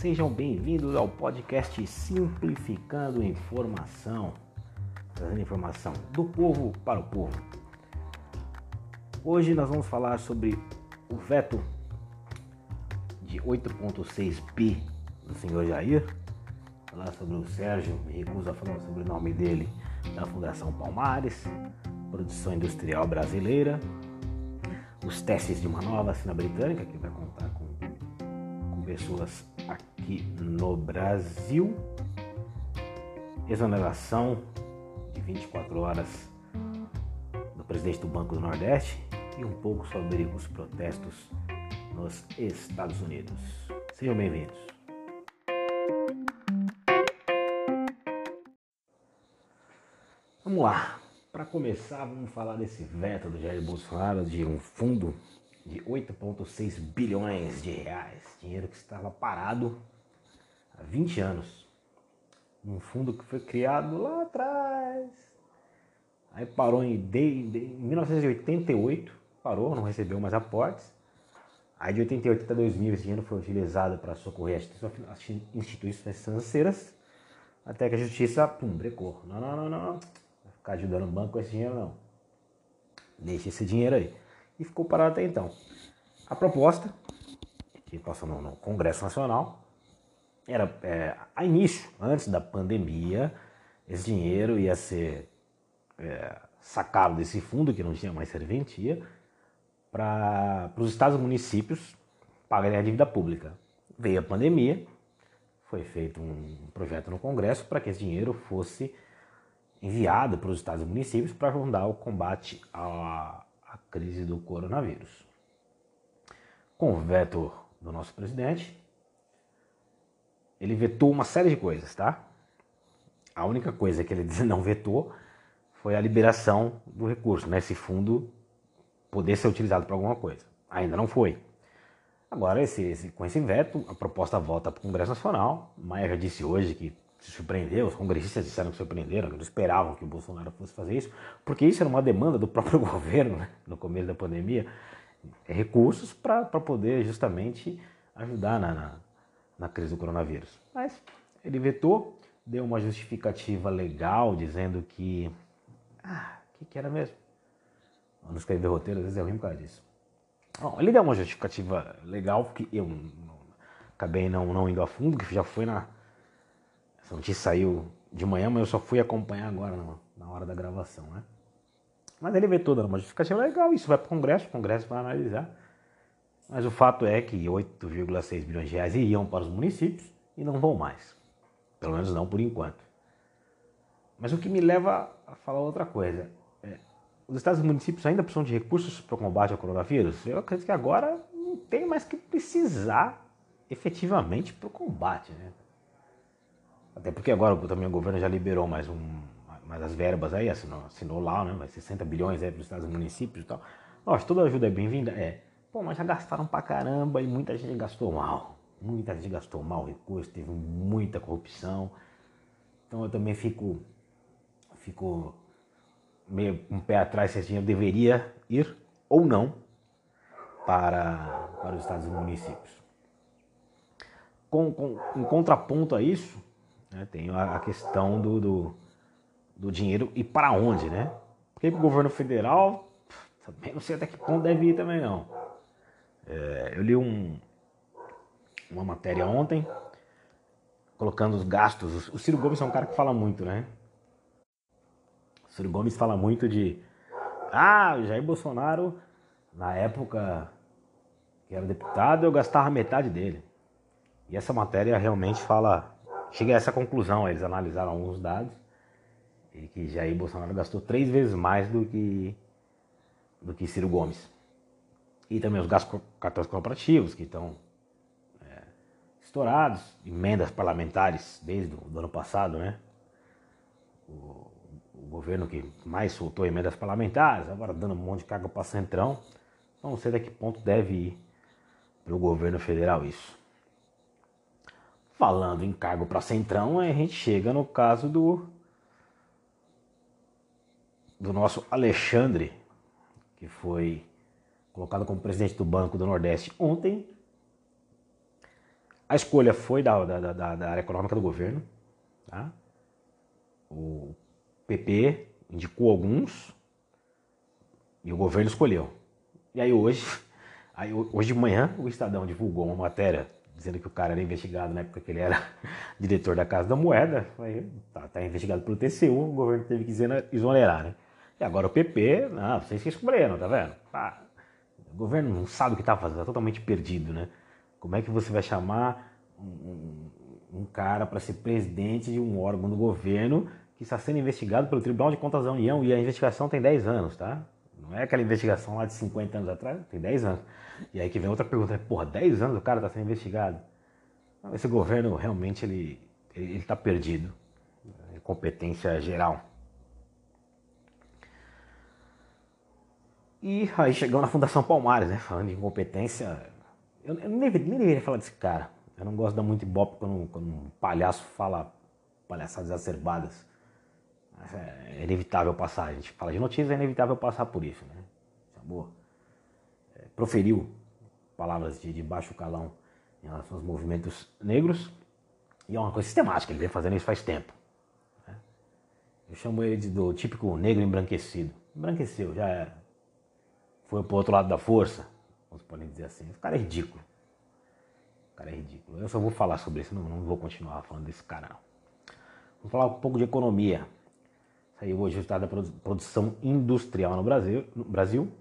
Sejam bem-vindos ao podcast Simplificando Informação, trazendo informação do povo para o povo. Hoje nós vamos falar sobre o veto de 8.6 bi do senhor Jair, falar sobre o Sérgio, me recuso a falar sobre o nome dele, da Fundação Palmares, produção industrial brasileira, os testes de uma nova vacina britânica que vai contar com pessoas aqui no Brasil, exoneração de 24 horas do presidente do Banco do Nordeste e um pouco sobre os protestos nos Estados Unidos. Sejam bem-vindos. Vamos lá. Para começar, vamos falar desse veto do Jair Bolsonaro de um fundo de 8,6 bilhões de reais, dinheiro que estava parado há 20 anos. Um fundo que foi criado lá atrás. Aí parou em, de, de, em 1988, parou, não recebeu mais aportes. Aí de 88 até 2000 esse dinheiro foi utilizado para socorrer as instituições financeiras, até que a justiça, pum, brecou. Não, não, não, não ficar ajudando o banco com esse dinheiro, não. Deixa esse dinheiro aí. E ficou parado até então. A proposta, que passou no, no Congresso Nacional, era é, a início, antes da pandemia, esse dinheiro ia ser é, sacado desse fundo, que não tinha mais serventia, para os estados e municípios pagarem a dívida pública. Veio a pandemia, foi feito um projeto no Congresso para que esse dinheiro fosse enviado para os estados e municípios para ajudar o combate à, crise do coronavírus. Com o veto do nosso presidente, ele vetou uma série de coisas, tá? A única coisa que ele não vetou foi a liberação do recurso, né? Esse fundo poder ser utilizado para alguma coisa. Ainda não foi. Agora, esse, esse, com esse veto, a proposta volta para o Congresso Nacional. Maia já disse hoje que se surpreendeu, os congressistas disseram que surpreenderam, que não esperavam que o Bolsonaro fosse fazer isso, porque isso era uma demanda do próprio governo né, no começo da pandemia, é recursos para poder justamente ajudar na, na, na, crise do coronavírus. Mas ele vetou, deu uma justificativa legal dizendo que. Ah, o que, que, era mesmo? Não escrever roteiro, às vezes é ruim por causa disso. Bom, ele deu uma justificativa legal, que eu não, acabei não, não indo a fundo, que já foi na essa notícia saiu de manhã, mas eu só fui acompanhar agora na hora da gravação, né? Mas ele vetou dando uma justificativa legal, isso vai para o Congresso, o Congresso vai analisar. Mas o fato é que 8,6 bilhões de reais iriam para os municípios e não vão mais. Pelo menos não por enquanto. Mas o que me leva a falar outra coisa. É, os estados e municípios ainda precisam de recursos para o combate ao coronavírus? Eu acredito que agora não tem mais que precisar efetivamente para o combate. Né? Até porque agora também o governo já liberou mais, um, mais as verbas aí, assinou, assinou lá, né? Vai 60 bilhões aí para os estados e municípios e tal. Nossa, toda ajuda é bem-vinda? É. Pô, mas já gastaram pra caramba e muita gente gastou mal. Muita gente gastou mal recurso, teve muita corrupção. Então eu também fico, fico meio um pé atrás se esse dinheiro deveria ir ou não para, para os estados e municípios. Com, com, em contraponto a isso, né? Tem a, questão do, do, do, dinheiro e para onde, né? Porque o governo federal, também não sei até que ponto deve ir também não. É, eu li um, uma matéria ontem, colocando os gastos. O Ciro Gomes é um cara que fala muito, né? O Ciro Gomes fala muito de. Ah, o Jair Bolsonaro, na época que era deputado, eu gastava metade dele. E essa matéria realmente fala Cheguei a essa conclusão, eles analisaram alguns dados e que Jair Bolsonaro gastou três vezes mais do que do que Ciro Gomes. E também os gastos cartões corporativos que estão é, estourados, emendas parlamentares desde o ano passado, né? O, o, governo que mais soltou emendas parlamentares, agora dando um monte de carga para Centrão. Não sei até que ponto deve ir para o governo federal isso. Falando em cargo para Centrão, a gente chega no caso do do nosso Alexandre, que foi colocado como presidente do Banco do Nordeste ontem. A escolha foi da, da, da, da área econômica do governo. Tá? O PP indicou alguns e o governo escolheu. E aí hoje, aí hoje de manhã, o Estadão divulgou uma matéria dizendo que o cara era investigado na época que ele era diretor da Casa da Moeda. Aí, tá, tá investigado pelo TCU, o governo teve que exonerar, né? E agora o PP, não, vocês que escolheram, tá vendo? Ah, o governo não sabe o que está fazendo, está totalmente perdido, né? Como é que você vai chamar um, um cara para ser presidente de um órgão do governo que está sendo investigado pelo Tribunal de Contas da União e a investigação tem 10 anos, tá? Não é aquela investigação lá de 50 anos atrás, tem 10 anos. E aí que vem outra pergunta, porra, 10 anos o cara está sendo investigado? Esse governo realmente ele está perdido. É competência geral. E aí chegou na Fundação Palmares, né? Falando de incompetência. Eu, eu nem, nem deveria falar desse cara. Eu não gosto dar muito ibope quando, quando um palhaço fala palhaçadas exacerbadas. É inevitável passar. A gente fala de notícias, é inevitável passar por isso, né? Boa. É, proferiu palavras de, de baixo calão em relação aos movimentos negros. E é uma coisa sistemática, ele vem fazendo isso faz tempo. Né? Eu chamo ele de, do típico negro embranquecido. Embranqueceu, já era foi pro outro lado da força, vamos podem dizer assim. O cara é ridículo. O cara é ridículo. Eu só vou falar sobre isso, não, não vou continuar falando desse cara não. Vamos falar um pouco de economia. Saiu hoje o resultado da produção industrial no Brasil, no Brasil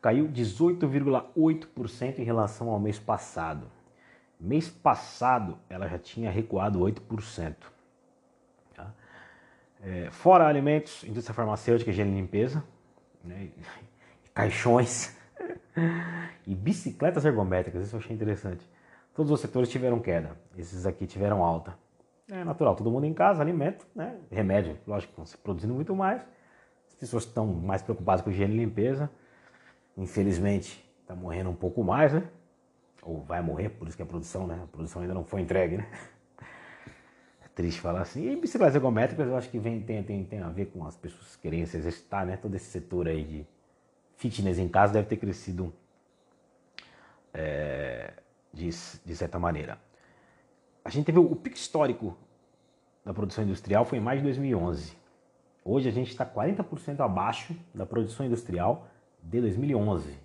caiu 18,8% em relação ao mês passado. Mês passado ela já tinha recuado 8%. Tá? É, fora alimentos, indústria farmacêutica, higiene e limpeza, né? caixões e bicicletas ergométricas. Isso eu achei interessante. Todos os setores tiveram queda, esses aqui tiveram alta. É natural, todo mundo em casa, alimento, né? remédio, lógico, se produzindo muito mais. As pessoas estão mais preocupadas com higiene e limpeza. Infelizmente, está morrendo um pouco mais, né? Ou vai morrer, por isso que a produção, né? A produção ainda não foi entregue, né? É triste falar assim. E bicicletas ergométricas eu acho que vem, tem, tem, tem a ver com as pessoas querendo se exercitar, né? Todo esse setor aí de fitness em casa deve ter crescido é, de, de certa maneira. A gente teve o pico histórico da produção industrial foi em mais de 2011. Hoje a gente está 40% abaixo da produção industrial de 2011.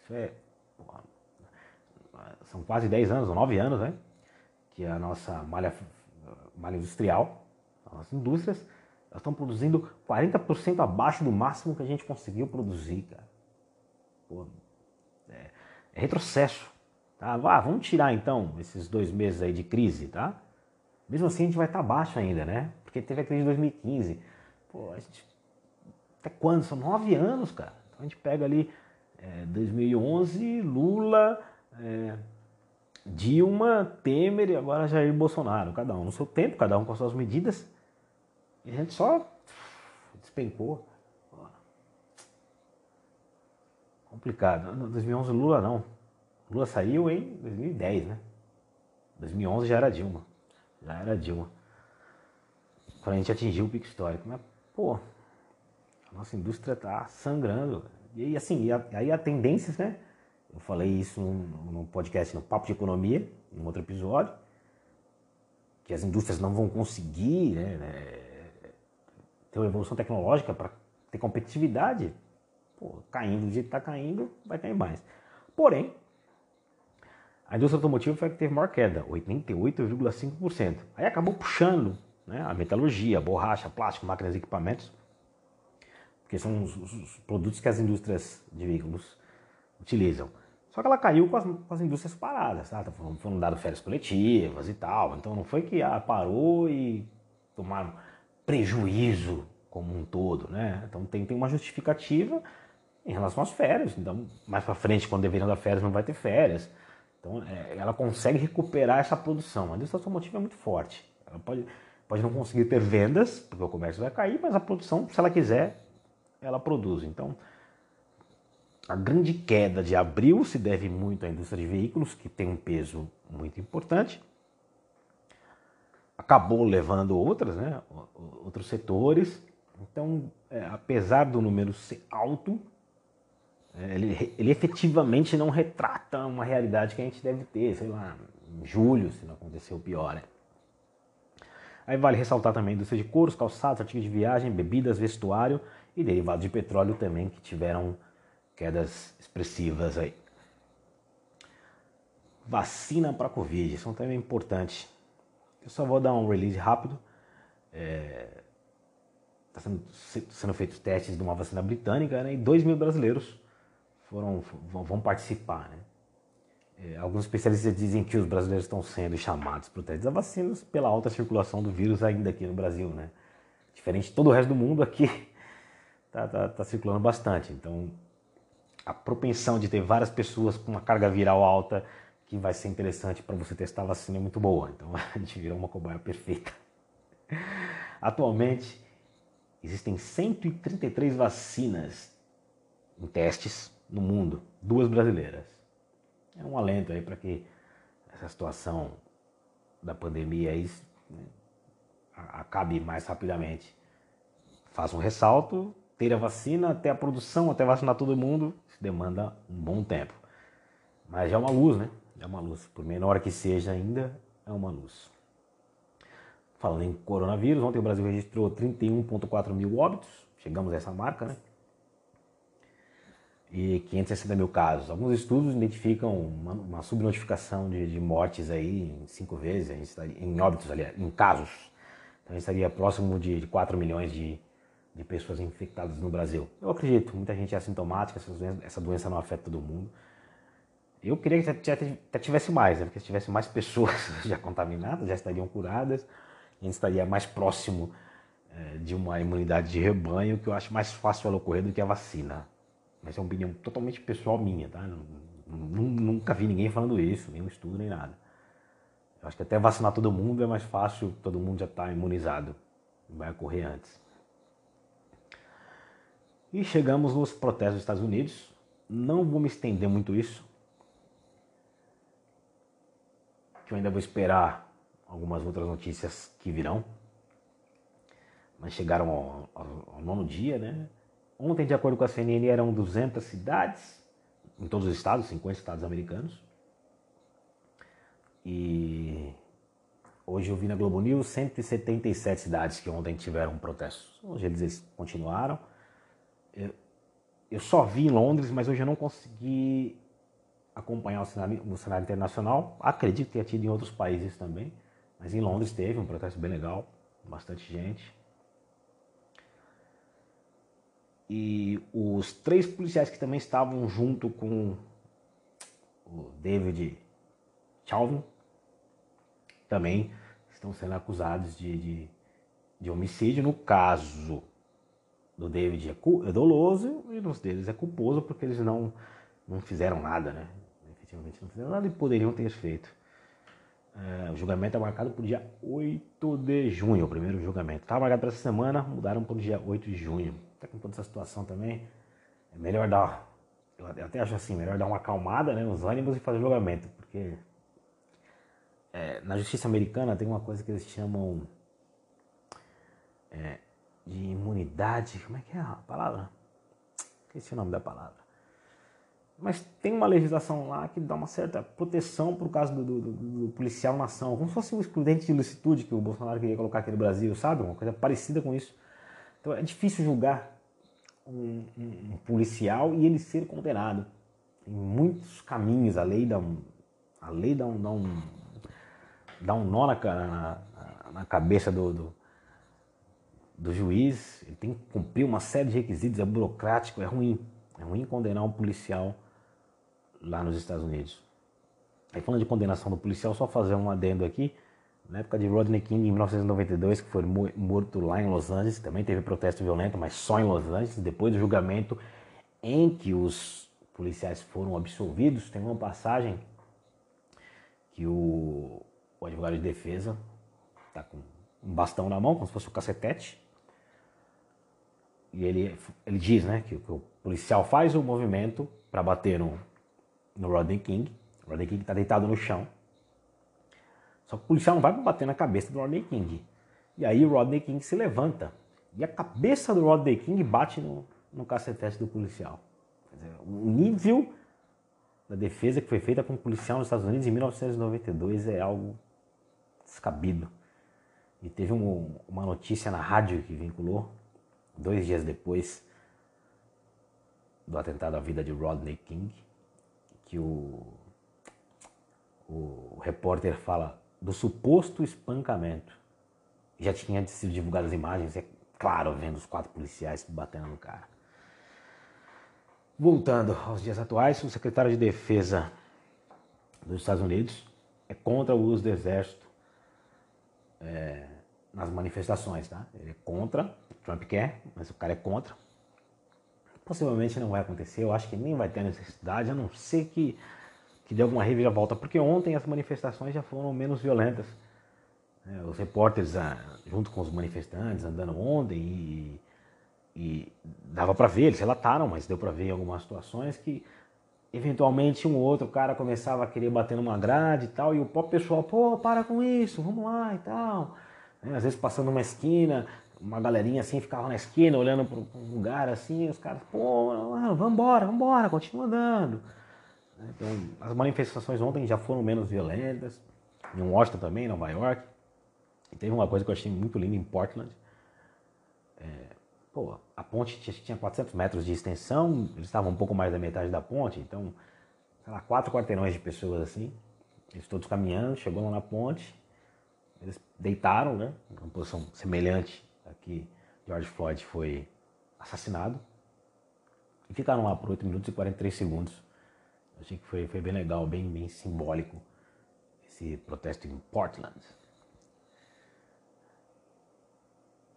Isso é. São quase 10 anos, ou 9 anos, né? Que a nossa malha, malha industrial, as indústrias, elas estão produzindo 40% abaixo do máximo que a gente conseguiu produzir, cara. Pô, é, é retrocesso. Tá? Ah, vamos tirar então esses dois meses aí de crise, tá? Mesmo assim a gente vai estar tá baixo ainda, né? Porque teve a crise de 2015. Pô, a gente... Até quando? São nove anos, cara. Então a gente pega ali é, 2011, Lula, é, Dilma, Temer e agora Jair Bolsonaro. Cada um no seu tempo, cada um com as suas medidas. E a gente só despencou. Complicado. 2011 Lula não. Lula saiu em 2010, né? 2011 já era Dilma. Já era Dilma. Quando a gente atingiu o pico histórico. Mas, pô, a nossa indústria tá sangrando. E assim, e aí a tendências, né? Eu falei isso no podcast, no Papo de Economia, num outro episódio, que as indústrias não vão conseguir né, né ter uma evolução tecnológica para ter competitividade, pô, caindo do jeito que está caindo, vai cair mais. Porém, a indústria automotiva foi a que teve maior queda, 88,5%. Aí acabou puxando né, a metalurgia, borracha, plástico, máquinas e equipamentos, porque são os, os, produtos que as indústrias de veículos utilizam. Só que ela caiu com as, com as indústrias paradas, tá? Foram, foram dadas férias coletivas e tal. Então não foi que ah, parou e tomaram prejuízo como um todo, né? Então tem, tem uma justificativa em relação às férias. Então, mais para frente, quando deveriam dar férias, não vai ter férias. Então, é, ela consegue recuperar essa produção. A indústria automotiva é muito forte. Ela pode, pode não conseguir ter vendas, porque o comércio vai cair, mas a produção, se ela quiser, ela produz. Então, a grande queda de abril se deve muito à indústria de veículos, que tem um peso muito importante acabou levando outras, né, outros setores. Então, é, apesar do número ser alto, ele, ele efetivamente não retrata uma realidade que a gente deve ter, sei lá, em julho, se não aconteceu pior. Né? Aí vale ressaltar também indústria de couros, calçados, artigos de viagem, bebidas, vestuário e derivados de petróleo também que tiveram quedas expressivas aí. Vacina para Covid, isso é um tema importante. Eu só vou dar um release rápido. Está é, tá sendo, sendo feitos testes de uma vacina britânica né, e 2 mil brasileiros foram, vão participar. Né? É, alguns especialistas dizem que os brasileiros estão sendo chamados para o teste da vacina pela alta circulação do vírus ainda aqui no Brasil. Né? Diferente de todo o resto do mundo, aqui está tá, tá circulando bastante. Então, a propensão de ter várias pessoas com uma carga viral alta que vai ser interessante para você testar a vacina é muito boa. Então a gente virou uma cobaia perfeita. Atualmente existem 133 vacinas em testes no mundo, duas brasileiras. É um alento aí para que essa situação da pandemia aí né, acabe mais rapidamente. Faça um ressalto, ter a vacina até a produção, até vacinar todo mundo, demanda um bom tempo. Mas é uma luz, né? É uma luz. Por menor que seja ainda, é uma luz. Falando em coronavírus, ontem o Brasil registrou 31,4 mil óbitos. Chegamos a essa marca, né? E 560 mil casos. Alguns estudos identificam uma, uma subnotificação de, de, mortes aí em cinco vezes, a gente estaria, em óbitos, aliás, em casos. Então a gente estaria próximo de, de 4 milhões de, de pessoas infectadas no Brasil. Eu acredito, muita gente é assintomática, essa doença, essa doença não afeta todo mundo. Eu queria que até tivesse mais, né? porque se tivesse mais pessoas já contaminadas, já estariam curadas, a gente estaria mais próximo é, de uma imunidade de rebanho, que eu acho mais fácil ela ocorrer do que a vacina. Mas é uma opinião totalmente pessoal minha, tá? Nunca vi ninguém falando isso, nenhum estudo, nem nada. Eu acho que até vacinar todo mundo é mais fácil, todo mundo já está imunizado. Vai ocorrer antes. E chegamos nos protestos dos Estados Unidos. Não vou me estender muito isso, que eu ainda vou esperar algumas outras notícias que virão. Mas chegaram ao, ao, ao nono dia, né? Ontem, de acordo com a CNN, eram 200 cidades em todos os estados, 50 estados americanos. E hoje eu vi na Globo News 177 cidades que ontem tiveram protestos. Hoje eles continuaram. Eu, eu só vi em Londres, mas hoje eu não consegui acompanhar o cenário, o cenário internacional. Acredito que tenha tido em outros países também, mas em Londres teve um protesto bem legal, bastante gente. E os três policiais que também estavam junto com o David Chauvin também estão sendo acusados de, de, de homicídio. No caso do David é, é doloso e nos deles é culposo porque eles não, não fizeram nada, né? efetivamente não fizeram nada e poderiam ter feito. É, o julgamento é marcado para o dia 8 de junho, o primeiro julgamento. Estava marcado para essa semana, mudaram para o dia 8 de junho. Está com toda essa situação também. É melhor dar, eu até acho assim, melhor dar uma acalmada né, nos ânimos e fazer julgamento, porque é, na justiça americana tem uma coisa que eles chamam é, de imunidade. Como é que é a palavra? Esqueci o nome da palavra mas tem uma legislação lá que dá uma certa proteção para o caso do, do, do, policial na ação, como se fosse um excludente de ilicitude que o Bolsonaro queria colocar aqui no Brasil, sabe? Uma coisa parecida com isso. Então é difícil julgar um, um, policial e ele ser condenado. Tem muitos caminhos, a lei dá um, a lei dá um, dá um, dá um nó na, na, na cabeça do, do, do juiz, ele tem que cumprir uma série de requisitos, é burocrático, é ruim. É ruim condenar um policial lá nos Estados Unidos. Aí falando de condenação do policial, só fazer um adendo aqui. Na época de Rodney King, em 1992, que foi morto lá em Los Angeles, também teve protesto violento, mas só em Los Angeles. Depois do julgamento em que os policiais foram absolvidos, tem uma passagem que o, o advogado de defesa está com um bastão na mão, como se fosse um cacetete. E ele, ele diz né, que, que o policial faz o movimento para bater no, no Rodney King. O Rodney King está deitado no chão. Só que o policial não vai bater na cabeça do Rodney King. E aí o Rodney King se levanta. E a cabeça do Rodney King bate no, no cacetete do policial. Dizer, o nível da defesa que foi feita com um policial nos Estados Unidos em 1992 é algo descabido. E teve um, uma notícia na rádio que vinculou, dois dias depois do atentado à vida de Rodney King, que o, o repórter fala do suposto espancamento. Já tinha sido divulgadas imagens, é claro, vendo os quatro policiais batendo no cara. Voltando aos dias atuais, o secretário de Defesa dos Estados Unidos é contra o uso do exército é, nas manifestações, tá? Ele é contra, Trump quer, mas o cara é contra. Possivelmente não vai acontecer, eu acho que nem vai ter necessidade, a não ser que, que dê alguma reviravolta, porque ontem as manifestações já foram menos violentas. É, os repórteres, ah, junto com os manifestantes, andando ontem e e dava para ver, eles relataram, mas deu para ver em algumas situações que eventualmente um ou outro cara começava a querer bater numa grade e tal, e o próprio pessoal, pô, para com isso, vamos lá e tal. Né, às vezes passando uma esquina, uma galerinha assim ficava na esquina olhando para um lugar assim, os caras, pô, mano, vambora, vambora, continua andando. Né, então, as manifestações ontem já foram menos violentas, em Washington também, em Nova York. E teve uma coisa que eu achei muito linda em Portland. É, Pô, a ponte tinha 400 metros de extensão, eles estavam um pouco mais da metade da ponte, então, sei lá, quatro quarteirões de pessoas assim, eles todos caminhando, chegou lá na ponte, eles deitaram, né, uma posição semelhante a que George Floyd foi assassinado, e ficaram lá por 8 minutos e 43 segundos. Achei que foi, foi bem legal, bem, bem simbólico esse protesto em Portland.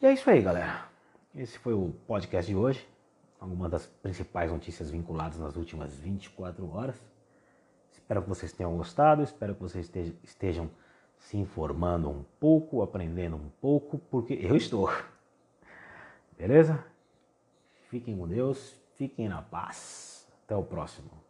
E é isso aí, galera. Esse foi o podcast de hoje. Algumas das principais notícias vinculadas nas últimas 24 horas. Espero que vocês tenham gostado, espero que vocês estejam se informando um pouco, aprendendo um pouco, porque eu estou. Beleza? Fiquem com Deus, fiquem na paz. Até o próximo.